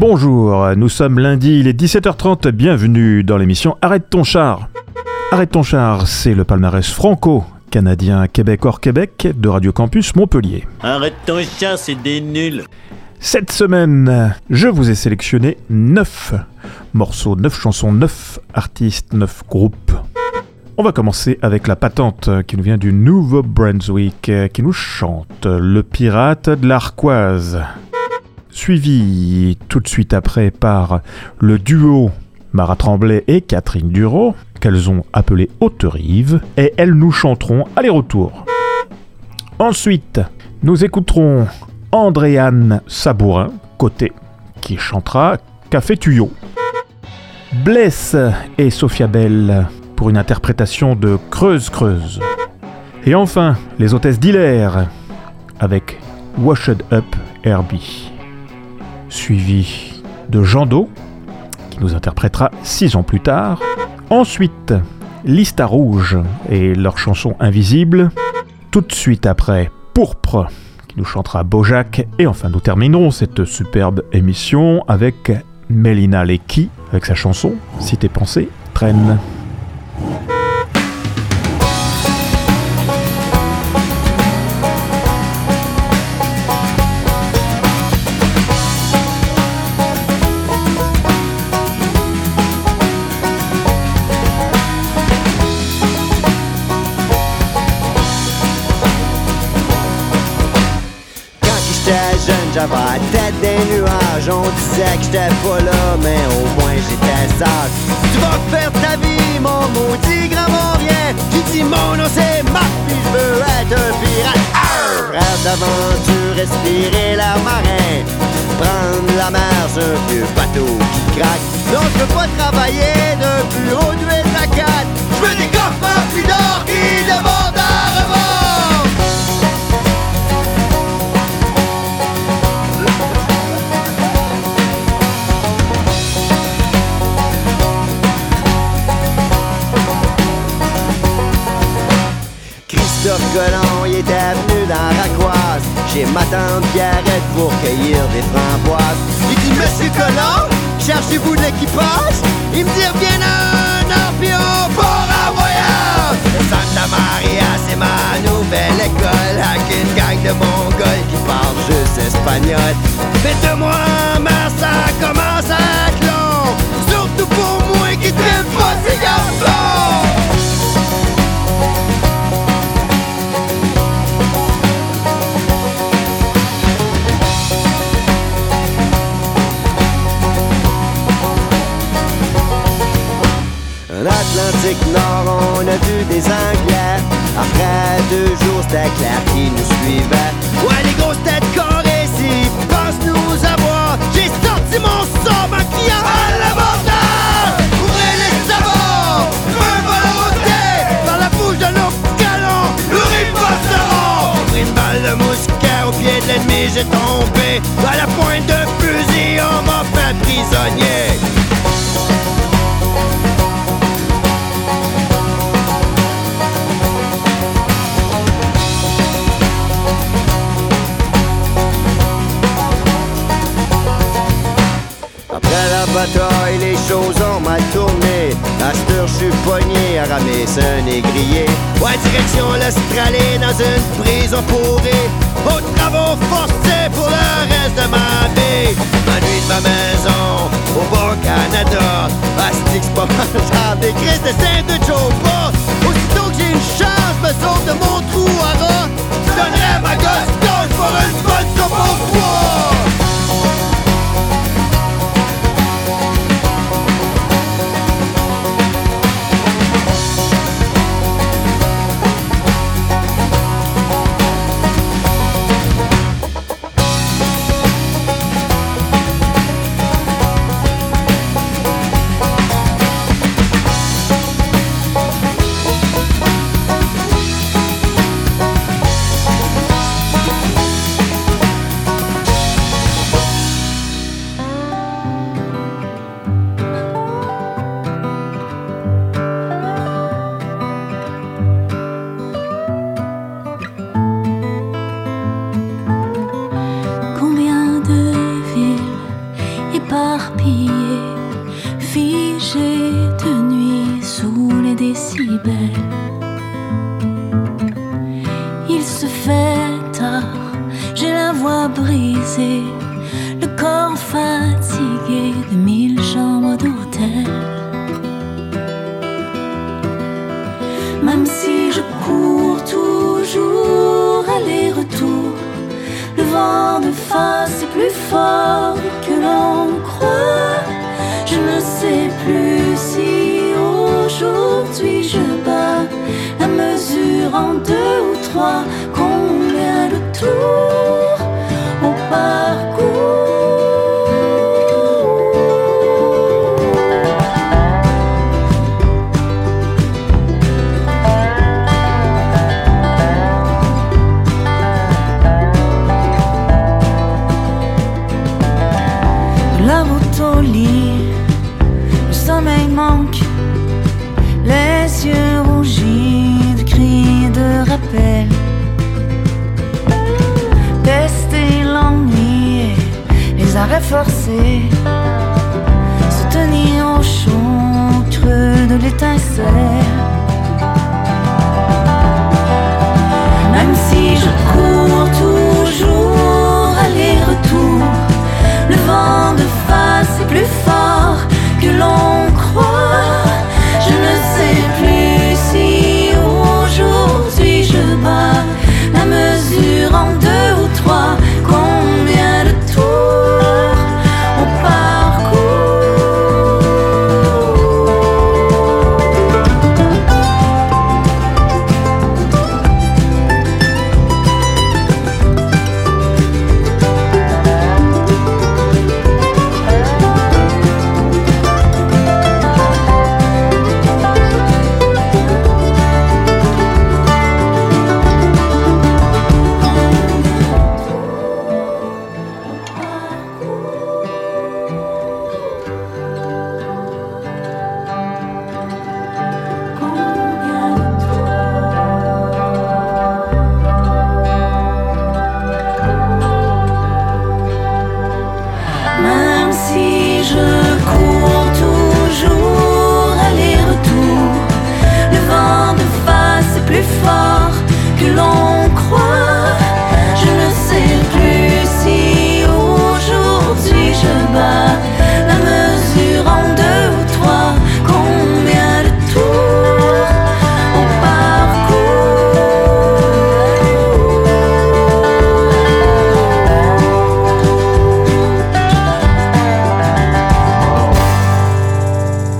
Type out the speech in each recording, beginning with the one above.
Bonjour, nous sommes lundi, il est 17h30, bienvenue dans l'émission Arrête ton char. Arrête ton char, c'est le palmarès franco canadien Québec hors Québec de Radio Campus Montpellier. Arrête ton char, c'est des nuls. Cette semaine, je vous ai sélectionné 9 morceaux, 9 chansons, 9 artistes, 9 groupes. On va commencer avec la patente qui nous vient du Nouveau-Brunswick, qui nous chante Le pirate de l'Arquoise. Suivi tout de suite après par le duo Mara Tremblay et Catherine Duro, qu'elles ont appelé Haute-Rive, et elles nous chanteront aller-retour. Ensuite, nous écouterons Andréane Sabourin, côté, qui chantera Café Tuyau. Bless et Sophia Bell pour une interprétation de Creuse Creuse. Et enfin, les hôtesses d'Hilaire avec Washed Up Herbie. Suivi de Jean Do, qui nous interprétera six ans plus tard. Ensuite, Lista Rouge et leur chanson Invisible. Tout de suite après, Pourpre qui nous chantera Bojack. Et enfin, nous terminerons cette superbe émission avec Mélina Lecky, avec sa chanson Si tes pensées traînent. Nuages On disait que j'étais pas là, mais au moins j'étais sage. Tu vas faire ta vie, mon maudit grand montien Qui dit mon nom c'est Marc, puis je veux être un pirate. Rêve d'aventure, respirer l'air marin. Prendre la mer sur un vieux bateau qui craque. Non, je veux pas travailler d'un bureau de 8 à 4 Je veux des coffres puis d'or qui demandent à revendre Colomb, il était venu dans Racoise Chez ma tante Pierrette pour cueillir des framboises. Il dit Monsieur Colomb, cherchez-vous de l'équipage? Il me dit reviens un an puis on part en voyage. Santa Maria c'est ma nouvelle école. Avec une gang de mongols qui parlent juste espagnol. Mais de moi bataille, les choses ont mal tourné. À cette heure, je suis pogné à ramasser un négrier. Ouais, direction l'Australie, dans une prison pourrie. Aux travaux forcés pour le reste de ma vie. M'ennuie de ma maison, au Bas Canada. Asti, c'est pas mal, genre des crises de saint de Joe. Aussitôt que j'ai une chance, me sauve de mon trou à rat. Je donnerais ma gosse pour une bonne coupe sur un, deux ou trois. fort que l'on croit. Je ne sais plus si aujourd'hui je bats la mesure en deux ou trois. Combien de tours on parcourt?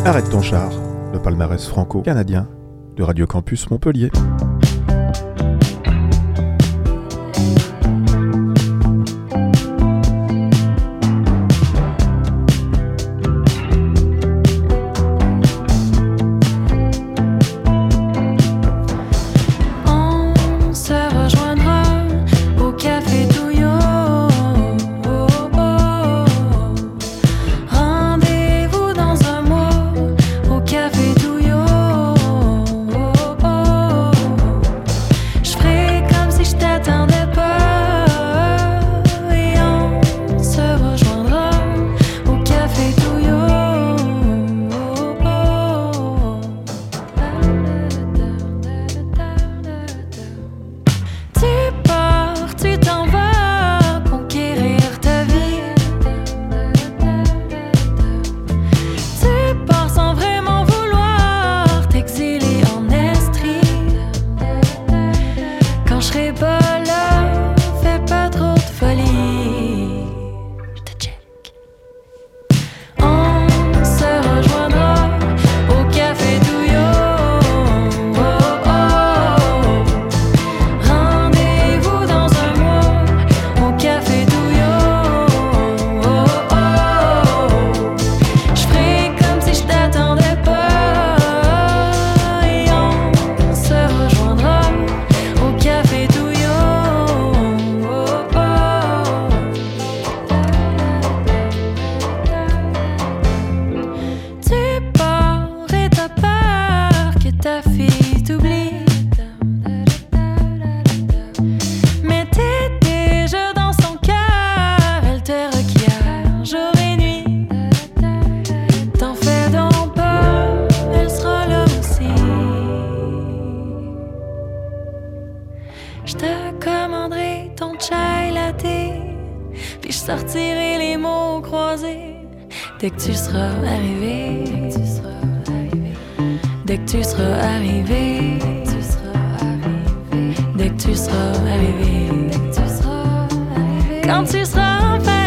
Arrête ton char, le palmarès franco-canadien de Radio Campus Montpellier. Dès que tu seras arrivé. Dès que tu seras arrivé. Dès que tu seras arrivé. Quand tu seras enfin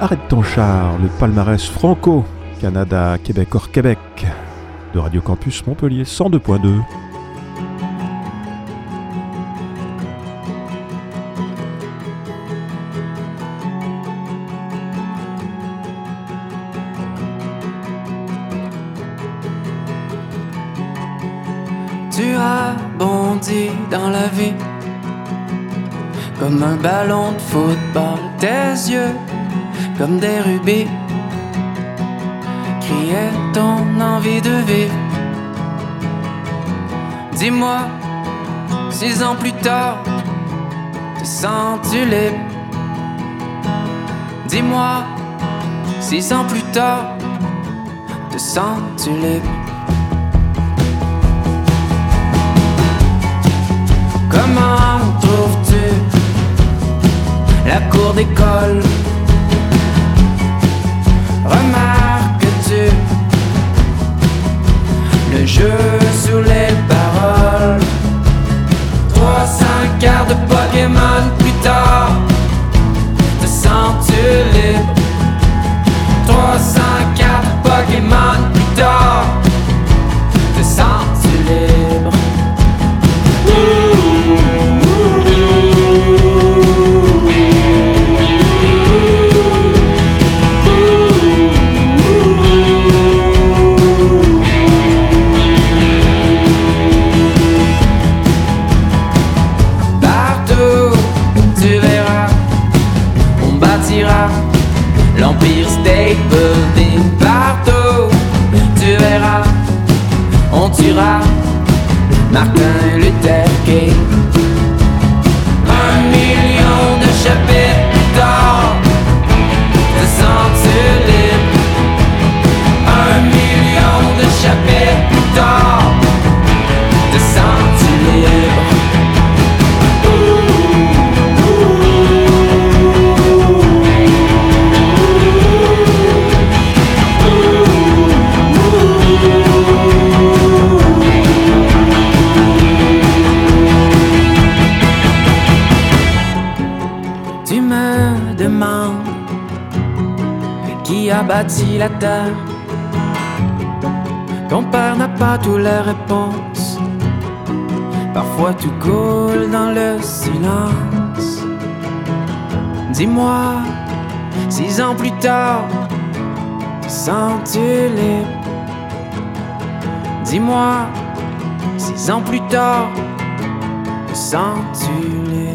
Arrête ton char, le palmarès franco, Canada, Québec hors Québec, de Radio Campus Montpellier 102.2. Tu as bondi dans la vie comme un ballon de football. Tes yeux comme des rubis criaient ton envie de vivre. Dis-moi, six ans plus tard, te sens-tu libre? Dis-moi, six ans plus tard, te sens-tu libre? Comment trouves-tu la cour d'école? Jeu sous les paroles. 300 quarts de Pokémon pas toutes les réponses. Parfois tout coule dans le silence. Dis-moi, six ans plus tard, te sens-tu libre? Dis-moi, six ans plus tard, te sens-tu libre?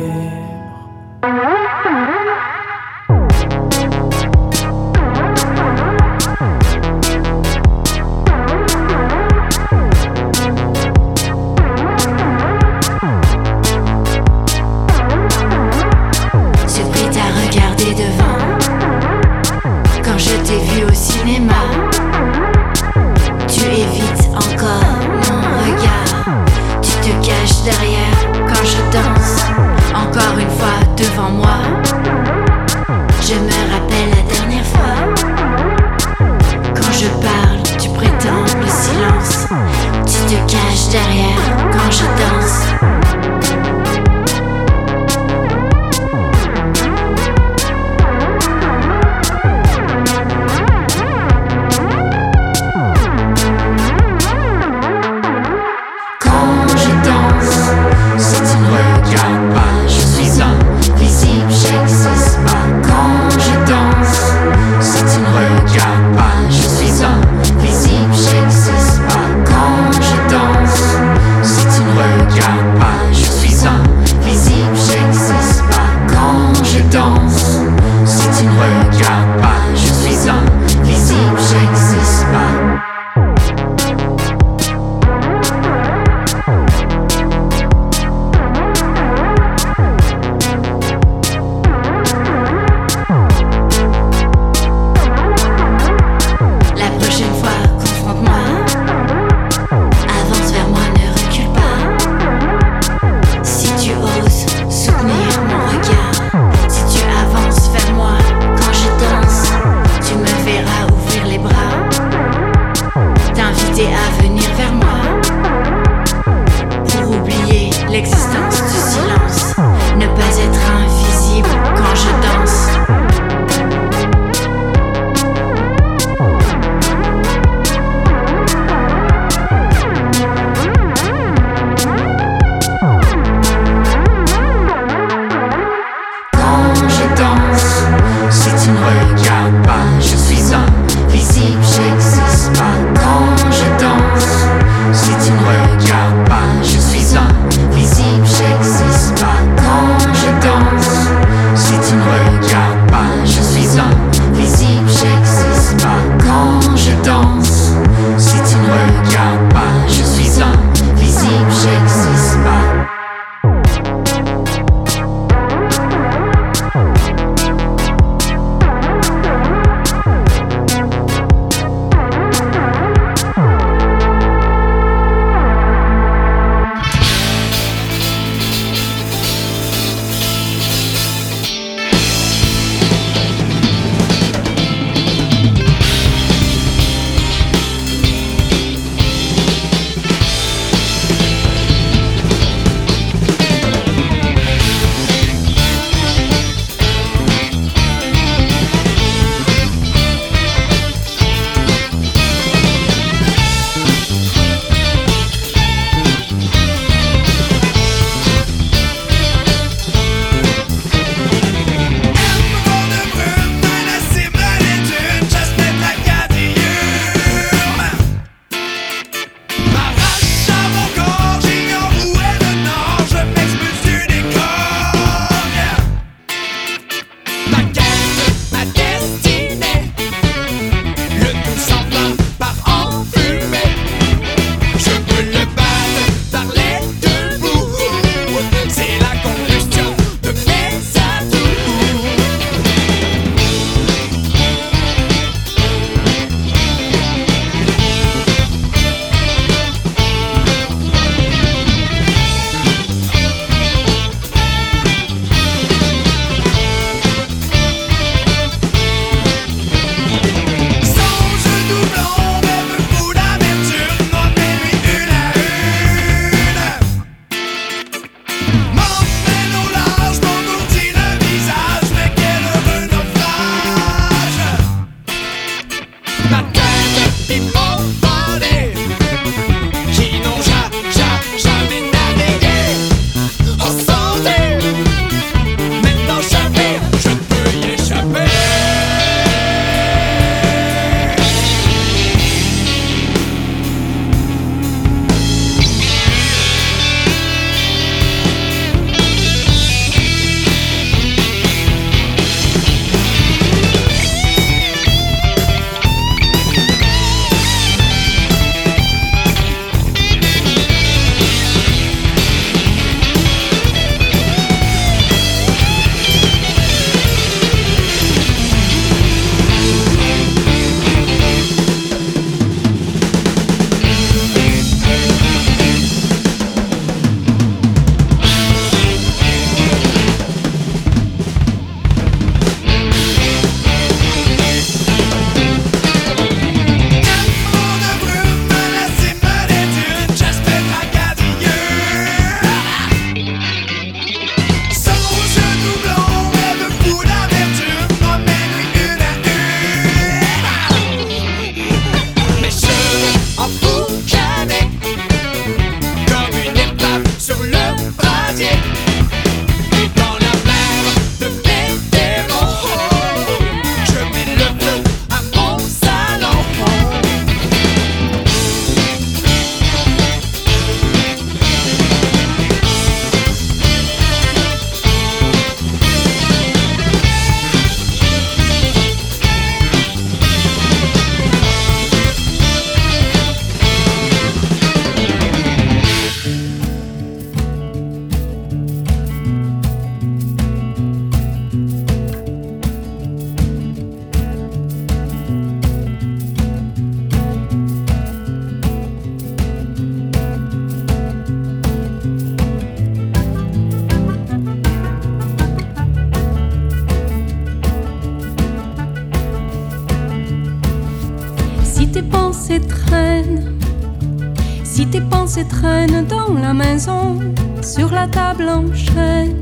Pensées traînent dans la maison, sur la table en chaîne,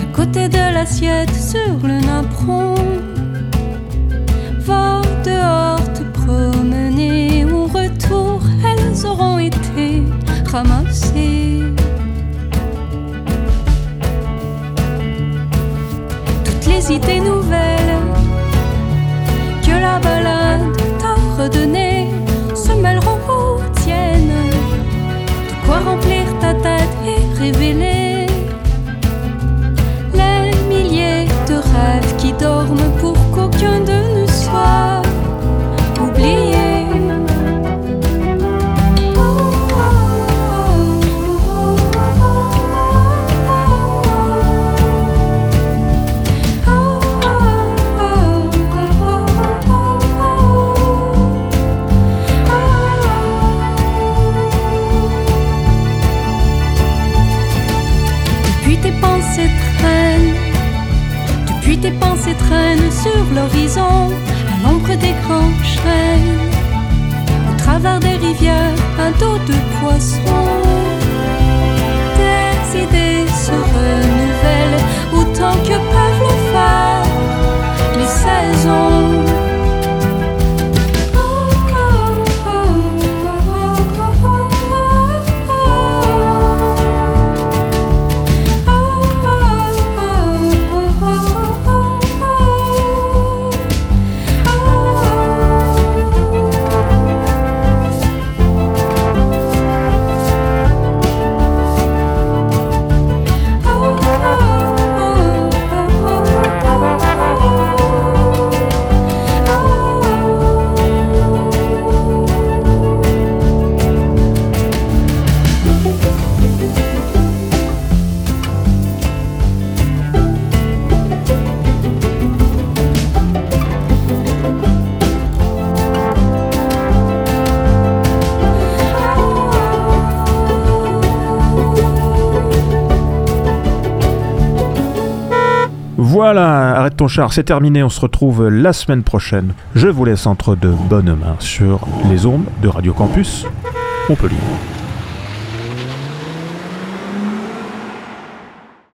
à côté de l'assiette sur le napperon. Va dehors te promener, au retour, elles auront été ramassées. Toutes les idées nouvelles que la balade t'a redonnées char, c'est terminé, on se retrouve la semaine prochaine. Je vous laisse entre de bonnes mains sur les ondes de Radio Campus Montpellier.